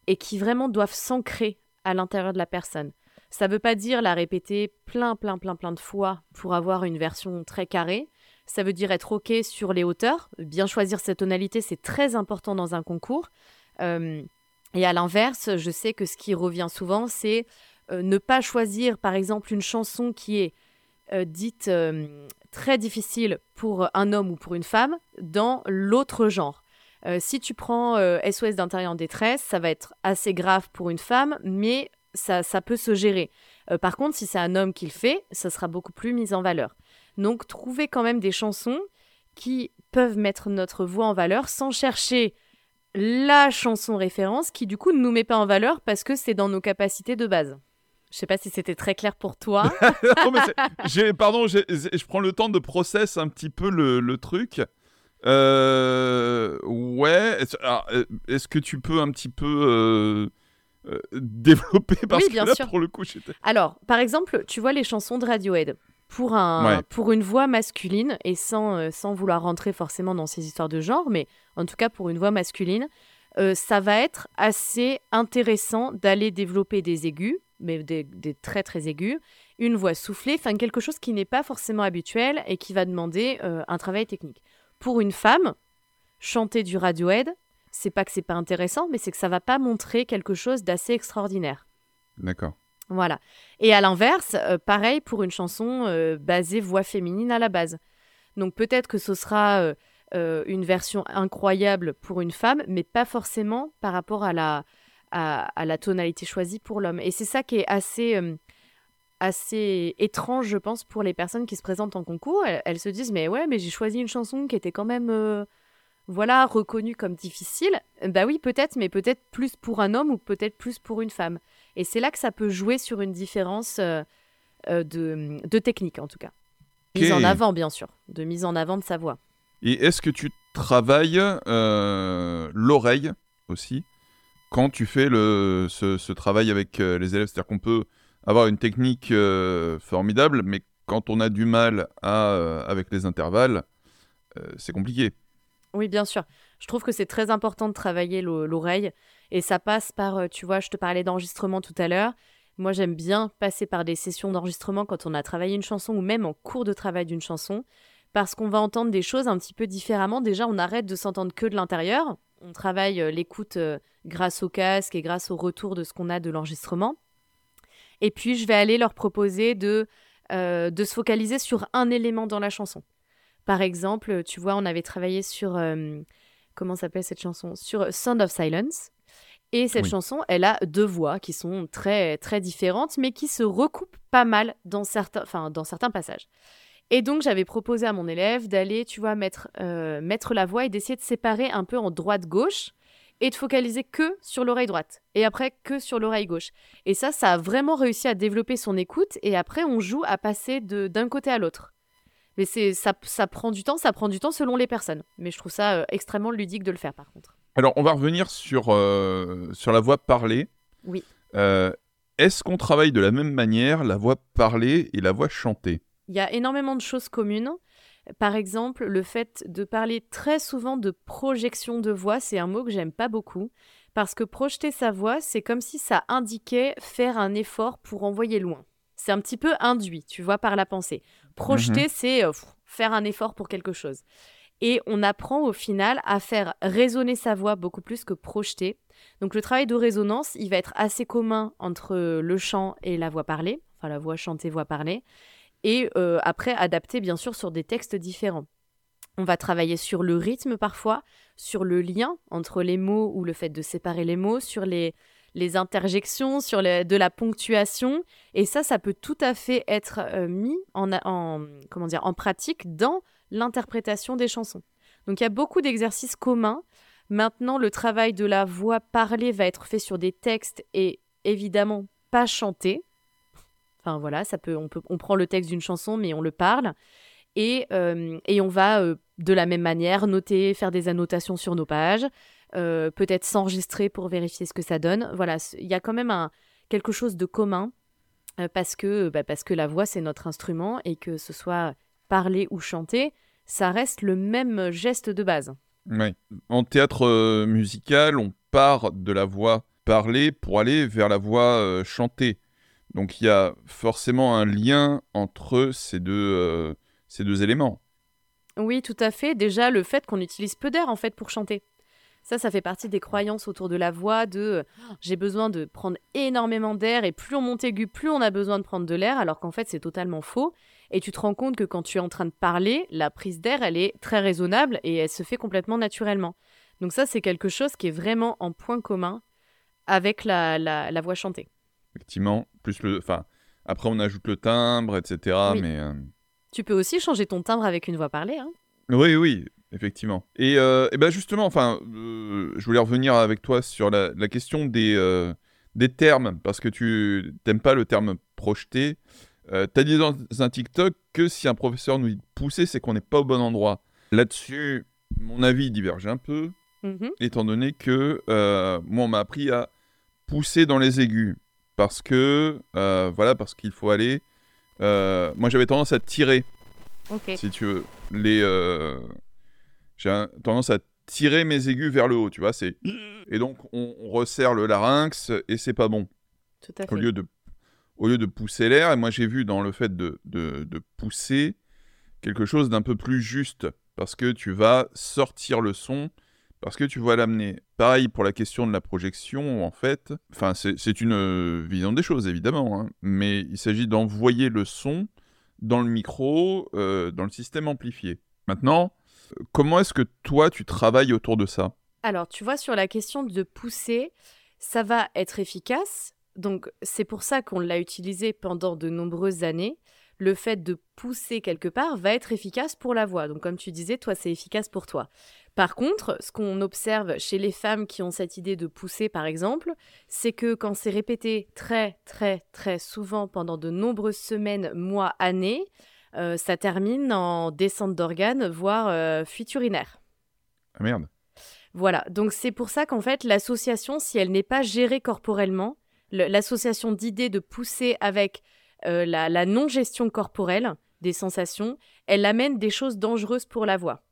et qui vraiment doivent s'ancrer à l'intérieur de la personne. Ça ne veut pas dire la répéter plein, plein, plein, plein de fois pour avoir une version très carrée. Ça veut dire être OK sur les hauteurs. Bien choisir cette tonalité, c'est très important dans un concours. Euh, et à l'inverse, je sais que ce qui revient souvent, c'est euh, ne pas choisir, par exemple, une chanson qui est dite très difficile pour un homme ou pour une femme dans l'autre genre. Euh, si tu prends SOS euh, d'intérieur en détresse, ça va être assez grave pour une femme, mais ça, ça peut se gérer. Euh, par contre, si c'est un homme qui le fait, ça sera beaucoup plus mis en valeur. Donc, trouver quand même des chansons qui peuvent mettre notre voix en valeur sans chercher la chanson référence qui du coup ne nous met pas en valeur parce que c'est dans nos capacités de base. Je sais pas si c'était très clair pour toi. pardon, je prends le temps de process un petit peu le, truc. Euh, ouais. Euh, est-ce que tu peux un petit peu euh, développer? Parce oui, bien que là, sûr. pour le coup, Alors, par exemple, tu vois les chansons de Radiohead. Pour, un, pour une voix masculine, et sans, sans vouloir rentrer forcément dans ces histoires de genre, mais en tout cas pour une voix masculine, ça va être assez intéressant d'aller développer des aigus, mais des, très très aigus, une voix soufflée, enfin quelque chose qui n'est pas forcément habituel et qui va demander euh, un travail technique. Pour une femme, chanter du Radiohead, c'est pas que c'est pas intéressant, mais c'est que ça va pas montrer quelque chose d'assez extraordinaire. D'accord. Voilà. Et à l'inverse, euh, pareil pour une chanson euh, basée voix féminine à la base. Donc peut-être que ce sera une version incroyable pour une femme, mais pas forcément par rapport à la, à, la tonalité choisie pour l'homme. Et c'est ça qui est assez, euh, assez étrange, je pense, pour les personnes qui se présentent en concours. Elles, se disent, mais ouais, mais j'ai choisi une chanson qui était quand même, euh, voilà, reconnue comme difficile. Bah oui, peut-être, mais peut-être plus pour un homme ou peut-être plus pour une femme. Et c'est là que ça peut jouer sur une différence euh, de, de, technique, en tout cas. Mise en avant, bien sûr, de mise en avant de sa voix. Et est-ce que tu travailles l'oreille aussi quand tu fais le, ce, travail avec euh, les élèves? C'est-à-dire qu'on peut avoir une technique euh, formidable, mais quand on a du mal à, euh, avec les intervalles, c'est compliqué. Oui, bien sûr. Je trouve que c'est très important de travailler l'oreille. Et ça passe par, tu vois, je te parlais d'enregistrement tout à l'heure. Moi, j'aime bien passer par des sessions d'enregistrement quand on a travaillé une chanson ou même en cours de travail d'une chanson, parce qu'on va entendre des choses un petit peu différemment. Déjà, on arrête de s'entendre que de l'intérieur. On travaille l'écoute grâce au casque et grâce au retour de ce qu'on a de l'enregistrement. Et puis, je vais aller leur proposer de, euh, de se focaliser sur un élément dans la chanson. Par exemple, tu vois, on avait travaillé sur. Euh, comment s'appelle cette chanson Sur Sound of Silence. Et cette chanson, elle a deux voix qui sont très, très différentes, mais qui se recoupent pas mal dans certains, enfin, dans certains passages. Et donc, j'avais proposé à mon élève d'aller, tu vois, mettre, euh, mettre la voix et d'essayer de séparer un peu en droite-gauche et de focaliser que sur l'oreille droite et après que sur l'oreille gauche. Et ça, ça a vraiment réussi à développer son écoute et après on joue à passer d'un côté à l'autre. Mais c'est ça, ça prend du temps, ça prend du temps selon les personnes. Mais je trouve ça euh, extrêmement ludique de le faire par contre. Alors on va revenir sur, euh, sur la voix parlée. Oui. Euh, est-ce qu'on travaille de la même manière la voix parlée et la voix chantée? Il y a énormément de choses communes. Par exemple, le fait de parler très souvent de projection de voix, c'est un mot que j'aime pas beaucoup. Parce que projeter sa voix, c'est comme si ça indiquait faire un effort pour envoyer loin. C'est un petit peu induit, tu vois, par la pensée. Projeter, mhm. c'est euh, faire un effort pour quelque chose. Et on apprend au final à faire résonner sa voix beaucoup plus que projeter. Donc le travail de résonance, il va être assez commun entre le chant et la voix parlée, enfin la voix chantée, voix parlée et euh, après adapté bien sûr sur des textes différents. On va travailler sur le rythme parfois, sur le lien entre les mots ou le fait de séparer les mots, sur les, les interjections, sur de la ponctuation. Et ça, ça peut tout à fait être euh, mis en, en, comment dire, en pratique dans l'interprétation des chansons. Donc il y a beaucoup d'exercices communs. Maintenant, le travail de la voix parlée va être fait sur des textes et évidemment pas chantés. Enfin voilà, ça peut, on, peut, on prend le texte d'une chanson, mais on le parle. Et, euh, et on va euh, de la même manière noter, faire des annotations sur nos pages, euh, peut-être s'enregistrer pour vérifier ce que ça donne. Voilà, il y a quand même un, quelque chose de commun parce, que, bah, parce que la voix, c'est notre instrument et que ce soit parler ou chanter, ça reste le même geste de base. Oui. En théâtre musical, on part de la voix parlée pour aller vers la voix chantée. Donc il y a forcément un lien entre ces deux, ces deux éléments. Oui, tout à fait. Déjà, le fait qu'on utilise peu d'air en fait pour chanter. Ça, ça fait partie des croyances autour de la voix de oh, j'ai besoin de prendre énormément d'air et plus on monte aigu, plus on a besoin de prendre de l'air, alors qu'en fait c'est totalement faux. Et tu te rends compte que quand tu es en train de parler, la prise d'air, elle est très raisonnable et elle se fait complètement naturellement. Donc ça, c'est quelque chose qui est vraiment en point commun avec la, la, voix chantée. Effectivement, plus le, enfin, après on ajoute le timbre, etc. Mais euh, tu peux aussi changer ton timbre avec une voix parlée. Hein oui, oui, effectivement. Et, euh, ben justement, enfin, euh, je voulais revenir avec toi sur la, question des, euh, des termes, parce que tu n'aimes pas le terme projeté. tu as dit dans un TikTok que si un professeur nous dit pousser, c'est qu'on n'est pas au bon endroit. Là-dessus, mon avis diverge un peu, mm-hmm. étant donné que moi, on m'a appris à pousser dans les aigus, parce que, voilà, parce qu'il faut aller moi, j'avais tendance à tirer. Si tu veux. Les. J'ai tendance à tirer mes aigus vers le haut, tu vois. C'est et donc on, resserre le larynx et c'est pas bon. Tout à fait. Au lieu de, au lieu de pousser l'air, et moi j'ai vu dans le fait de, de, de pousser quelque chose d'un peu plus juste parce que tu vas sortir le son parce que tu vas l'amener. Pareil pour la question de la projection, en fait. Enfin, c'est une euh, vision des choses, évidemment. Hein. mais il s'agit d'envoyer le son dans le micro, euh, dans le système amplifié. Maintenant, comment est-ce que toi, tu travailles autour de ça? Alors, tu vois, sur la question de pousser, ça va être efficace. Donc, c'est pour ça qu'on l'a utilisé pendant de nombreuses années le fait de pousser quelque part va être efficace pour la voix. Donc comme tu disais, toi, c'est efficace pour toi. Par contre, ce qu'on observe chez les femmes qui ont cette idée de pousser, par exemple, c'est que quand c'est répété très, très, très souvent pendant de nombreuses semaines, mois, années, euh, ça termine en descente d'organes, voire euh, fuite urinaire. Ah merde. Voilà, donc c'est pour ça qu'en fait, l'association, si elle n'est pas gérée corporellement, l'association d'idées de pousser avec euh, la, non-gestion corporelle des sensations, elle amène des choses dangereuses pour la voix.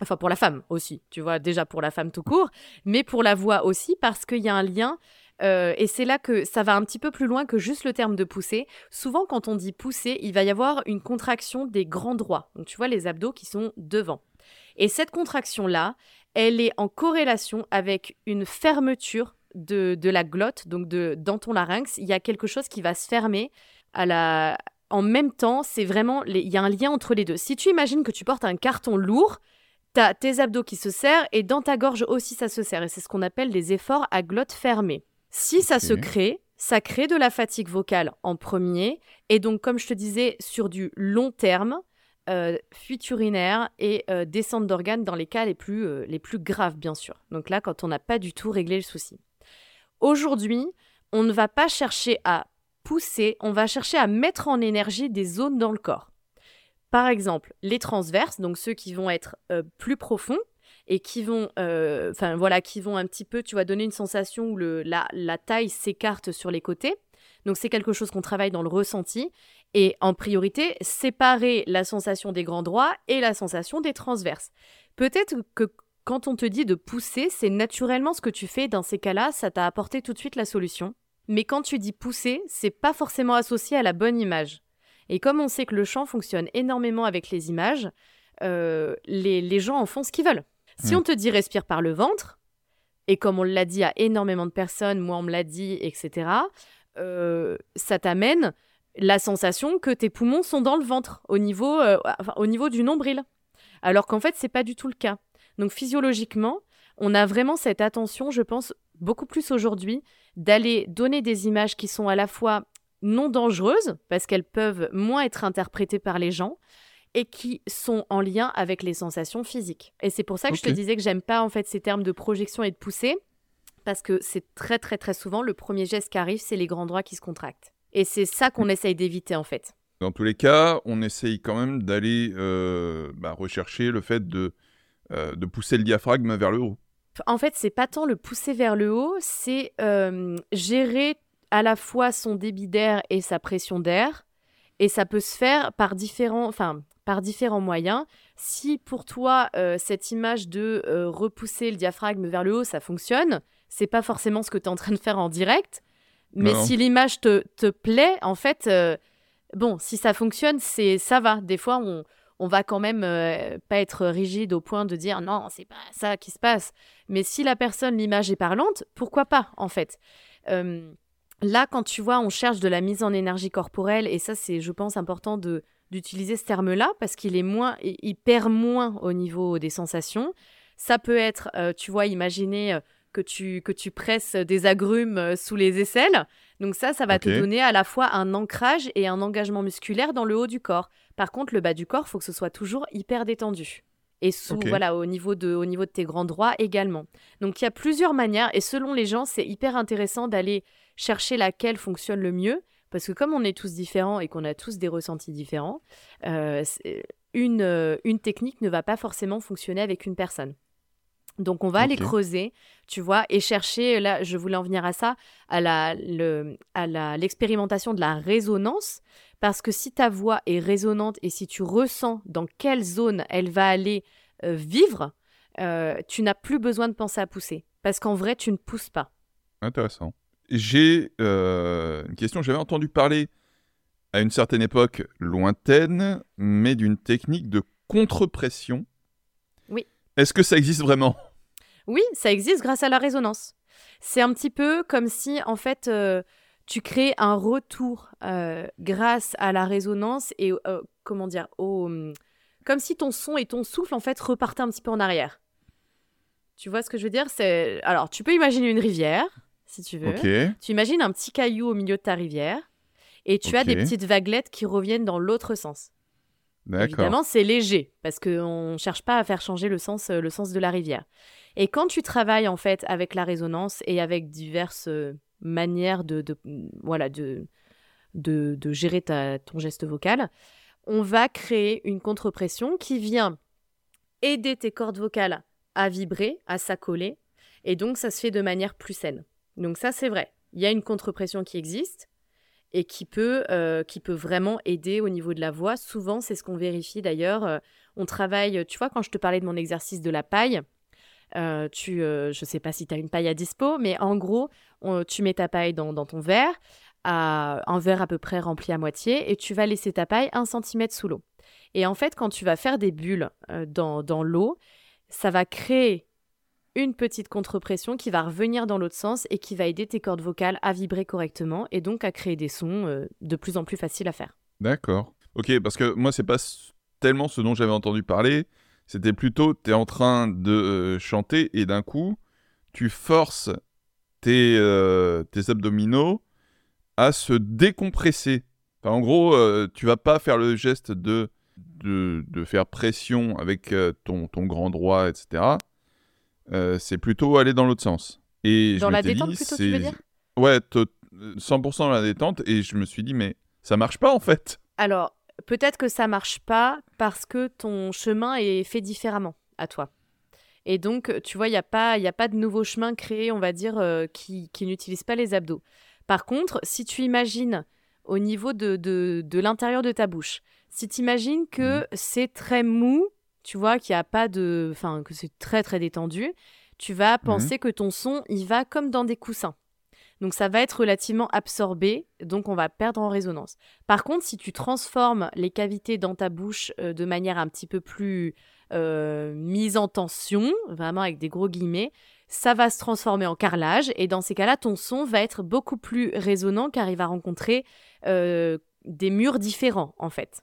Enfin, pour la femme aussi, tu vois, déjà pour la femme tout court, mais pour la voix aussi, parce qu'il y a un lien euh, et c'est là que ça va un petit peu plus loin que juste le terme de pousser. Souvent, quand on dit pousser, il va y avoir une contraction des grands droits. Donc, tu vois les abdos qui sont devant. Et cette contraction-là, elle est en corrélation avec une fermeture de, la glotte, donc de, dans ton larynx. Il y a quelque chose qui va se fermer. En même temps, c'est vraiment, il y a un lien entre les deux. Si tu imagines que tu portes un carton lourd, tu as tes abdos qui se serrent et dans ta gorge aussi ça se serre. Et c'est ce qu'on appelle des efforts à glotte fermée. Si ça se crée, ça crée de la fatigue vocale en premier. Et donc, comme je te disais, sur du long terme, euh, fuite urinaire et euh, descente d'organes dans les cas les plus, euh, les plus graves, bien sûr. Donc là, quand on n'a pas du tout réglé le souci. Aujourd'hui, on ne va pas chercher à pousser, on va chercher à mettre en énergie des zones dans le corps. Par exemple, les transverses, donc ceux qui vont être euh, plus profonds et qui vont, euh, enfin voilà, qui vont un petit peu, tu vas donner une sensation où le, la, la taille s'écarte sur les côtés. Donc c'est quelque chose qu'on travaille dans le ressenti. Et en priorité, séparer la sensation des grands droits et la sensation des transverses. Peut-être que quand on te dit de pousser, c'est naturellement ce que tu fais dans ces cas-là, ça t'a apporté tout de suite la solution. Mais quand tu dis pousser, c'est pas forcément associé à la bonne image. Et comme on sait que le chant fonctionne énormément avec les images, euh, les, gens en font ce qu'ils veulent. Si mm. on te dit respire par le ventre, et comme on l'a dit à énormément de personnes, moi on me l'a dit, etc., euh, ça t'amène la sensation que tes poumons sont dans le ventre, au niveau, euh, au niveau du nombril. Alors qu'en fait, c'est pas du tout le cas. Donc physiologiquement, on a vraiment cette attention, je pense, beaucoup plus aujourd'hui, d'aller donner des images qui sont à la fois non dangereuses, parce qu'elles peuvent moins être interprétées par les gens, et qui sont en lien avec les sensations physiques. Et c'est pour ça que je te disais que j'aime pas en fait ces termes de projection et de poussée, parce que c'est très très très souvent le premier geste qui arrive, c'est les grands droits qui se contractent. Et c'est ça qu'on essaye d'éviter en fait. Dans tous les cas, on essaye quand même d'aller euh, bah, rechercher le fait de, euh, de pousser le diaphragme vers le haut. En fait, c'est pas tant le pousser vers le haut, c'est euh, gérer à la fois son débit d'air et sa pression d'air. Et ça peut se faire par différents, enfin, par différents moyens. Si pour toi, euh, cette image de euh, repousser le diaphragme vers le haut, ça fonctionne, c'est pas forcément ce que tu es en train de faire en direct. Mais si l'image te, te, plaît, en fait, euh, bon, si ça fonctionne, c'est ça va. Des fois, on, on va quand même pas être rigide au point de dire non, c'est pas ça qui se passe. Mais si la personne, l'image est parlante, pourquoi pas, en fait Là, quand tu vois, on cherche de la mise en énergie corporelle, et ça, c'est, je pense, important de, d'utiliser ce terme-là parce qu'il est moins, il perd moins au niveau des sensations. Ça peut être, euh, tu vois, imaginer euh, que tu, que tu presses des agrumes euh, sous les aisselles. Donc ça, ça va te donner à la fois un ancrage et un engagement musculaire dans le haut du corps. Par contre, le bas du corps, faut que ce soit toujours hyper détendu. Et sous, voilà, au niveau, de, au niveau de tes grands droits également. Donc il y a plusieurs manières et selon les gens, c'est hyper intéressant d'aller chercher laquelle fonctionne le mieux. Parce que comme on est tous différents et qu'on a tous des ressentis différents, euh, une, euh, une technique ne va pas forcément fonctionner avec une personne. Donc on va aller creuser, tu vois, et chercher, là je voulais en venir à ça, à la, le, à l'expérimentation de la résonance, parce que si ta voix est résonante et si tu ressens dans quelle zone elle va aller euh, vivre, tu n'as plus besoin de penser à pousser, parce qu'en vrai tu ne pousses pas. Intéressant j'ai euh, une question. J'avais entendu parler à une certaine époque lointaine, mais d'une technique de contre-pression. Oui. Est-ce que ça existe vraiment? Oui, ça existe grâce à la résonance. C'est un petit peu comme si, en fait, euh, tu crées un retour euh, grâce à la résonance et, comment dire, au, comme si ton son et ton souffle, en fait, repartaient un petit peu en arrière. Tu vois ce que je veux dire? C'est Alors, tu peux imaginer une rivière si tu veux. Tu imagines un petit caillou au milieu de ta rivière et tu as des petites vaguelettes qui reviennent dans l'autre sens. Évidemment, c'est léger parce qu'on ne cherche pas à faire changer le sens, le sens de la rivière. Et quand tu travailles en fait avec la résonance et avec diverses euh, manières de, voilà, de, de, de gérer ta, ton geste vocal, on va créer une contre-pression qui vient aider tes cordes vocales à vibrer, à s'accoler, et donc ça se fait de manière plus saine. Donc ça, c'est vrai. Il y a une contre-pression qui existe et qui peut, euh, qui peut vraiment aider au niveau de la voix. Souvent, c'est ce qu'on vérifie d'ailleurs. Euh, on travaille, tu vois, quand je te parlais de mon exercice de la paille, euh, tu, je ne sais pas si tu as une paille à dispo, mais en gros, tu mets ta paille dans, ton verre, à, un verre à peu près rempli à moitié, et tu vas laisser ta paille un centimètre sous l'eau. Et en fait, quand tu vas faire des bulles dans, dans l'eau, ça va créer une petite contre-pression qui va revenir dans l'autre sens et qui va aider tes cordes vocales à vibrer correctement et donc à créer des sons euh, de plus en plus faciles à faire. D'accord. Ok, parce que moi, c'est pas tellement ce dont j'avais entendu parler. C'était plutôt, tu es en train de euh, chanter et d'un coup, tu forces tes, euh, abdominaux à se décompresser. en gros, tu vas pas faire le geste de faire pression avec ton, ton grand droit, etc euh, c'est plutôt aller dans l'autre sens. Et dans la détente plutôt, tu veux dire? Ouais, 100% dans la détente. Et je me suis dit, mais ça marche pas en fait. Alors, peut-être que ça marche pas parce que ton chemin est fait différemment à toi. Et donc, tu vois, il n'y a, pas, a pas de nouveau chemin créé, on va dire, euh, qui, qui n'utilise pas les abdos. Par contre, si tu imagines au niveau de, de, de l'intérieur de ta bouche, si tu imagines que mmh. c'est très mou tu vois, qu'il y a pas de. Enfin, que c'est très très détendu, tu vas mhm. penser que ton son, il va comme dans des coussins. Donc ça va être relativement absorbé, donc on va perdre en résonance. Par contre, si tu transformes les cavités dans ta bouche euh, de manière un petit peu plus euh, mise en tension, vraiment avec des gros guillemets, ça va se transformer en carrelage et dans ces cas-là, ton son va être beaucoup plus résonnant car il va rencontrer euh, des murs différents en fait.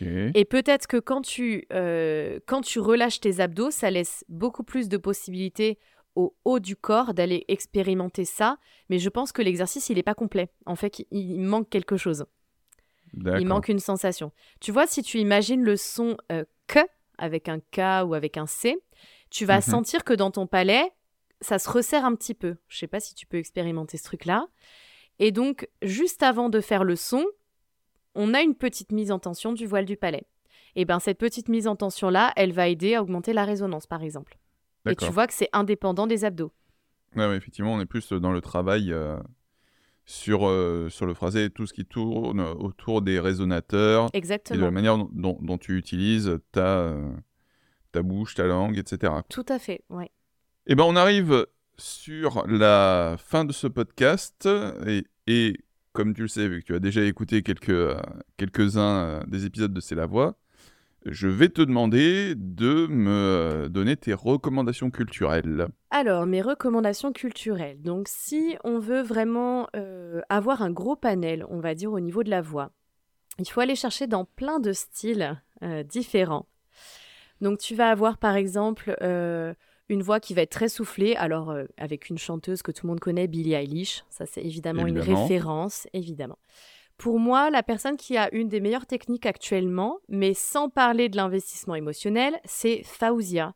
Et peut-être que quand tu, euh, quand tu relâches tes abdos, ça laisse beaucoup plus de possibilités au haut du corps d'aller expérimenter ça. Mais je pense que l'exercice, il n'est pas complet. En fait, il manque quelque chose. Il manque une sensation. Tu vois, si tu imagines le son euh, K avec un K ou avec un C, tu vas mhm. sentir que dans ton palais, ça se resserre un petit peu. Je sais pas si tu peux expérimenter ce truc-là. Et donc, juste avant de faire le son, on a une petite mise en tension du voile du palais. Et bien, cette petite mise en tension-là, elle va aider à augmenter la résonance, par exemple. Et tu vois que c'est indépendant des abdos. Ouais, effectivement, on est plus dans le travail euh, sur, euh, sur le phrasé, tout ce qui tourne autour des résonateurs. Exactement. Et de la manière dont, tu utilises ta, euh, ta bouche, ta langue, etc. Tout à fait, oui. Eh bien, on arrive sur la fin de ce podcast. Et, et comme tu le sais, vu que tu as déjà écouté quelques, euh, quelques-uns des épisodes de C'est la voix, je vais te demander de me donner tes recommandations culturelles. Alors, mes recommandations culturelles. Donc, si on veut vraiment euh, avoir un gros panel, on va dire au niveau de la voix, il faut aller chercher dans plein de styles euh, différents. Donc, tu vas avoir par exemple euh, une voix qui va être très soufflée, alors avec une chanteuse que tout le monde connaît, Billie Eilish. Ça, c'est évidemment, une référence, évidemment. Pour moi, la personne qui a une des meilleures techniques actuellement, mais sans parler de l'investissement émotionnel, c'est Fauzia.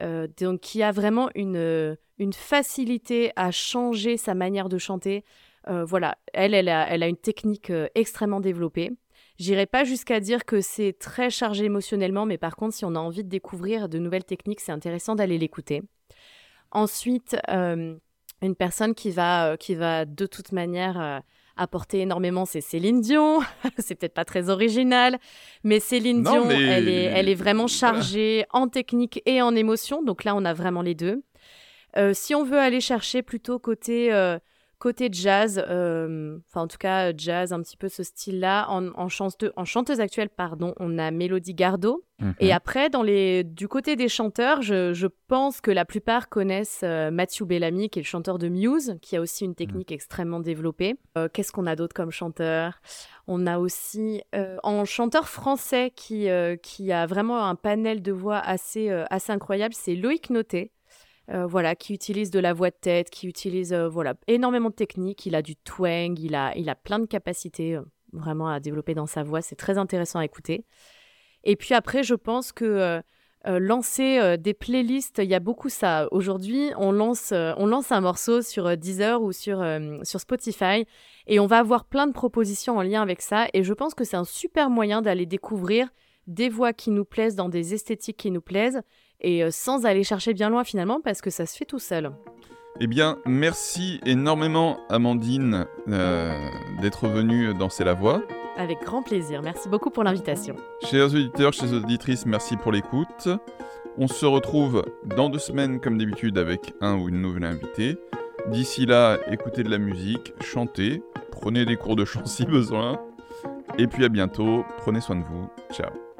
Euh, donc, qui a vraiment une, euh, une facilité à changer sa manière de chanter. Euh, voilà, elle, elle a, elle a une technique extrêmement développée. J'irai pas jusqu'à dire que c'est très chargé émotionnellement, mais par contre, si on a envie de découvrir de nouvelles techniques, c'est intéressant d'aller l'écouter. Ensuite, une personne qui va, qui va de toute manière apporté énormément, c'est Céline Dion. c'est peut-être pas très original, mais Céline Dion, elle, est, elle est vraiment chargée en technique et en émotion. Donc là, on a vraiment les deux. Euh, si on veut aller chercher plutôt côté euh, Côté jazz, euh, enfin en tout cas jazz, un petit peu ce style-là, en, en, chanteuse actuelle, pardon, on a Mélodie Gardot. Et mhm. après, dans les, du côté des chanteurs, je, pense que la plupart connaissent euh, Matthew Bellamy, qui est le chanteur de Muse, qui a aussi une technique mhm. extrêmement développée. Euh, qu'est-ce qu'on a d'autre comme chanteur? On a aussi, en chanteur français qui, qui a vraiment un panel de voix assez, assez incroyable, c'est Loïc Noté. Euh, voilà, qui utilise de la voix de tête, qui utilise euh, voilà énormément de techniques. Il a du twang, il a, il a plein de capacités euh, vraiment à développer dans sa voix. C'est très intéressant à écouter. Et puis après, je pense que lancer des playlists, il y a beaucoup ça. Aujourd'hui, on lance, on lance un morceau sur Deezer ou sur, sur Spotify et on va avoir plein de propositions en lien avec ça. Et je pense que c'est un super moyen d'aller découvrir des voix qui nous plaisent dans des esthétiques qui nous plaisent et euh, sans aller chercher bien loin finalement parce que ça se fait tout seul. Eh bien, merci énormément Amandine euh, d'être venue danser la voix. Avec grand plaisir, merci beaucoup pour l'invitation. Chers auditeurs, chers auditrices, merci pour l'écoute. On se retrouve dans deux semaines comme d'habitude avec un ou une nouvelle invitée. D'ici là, écoutez de la musique, chantez, prenez des cours de chant si besoin. Et puis à bientôt, prenez soin de vous, ciao.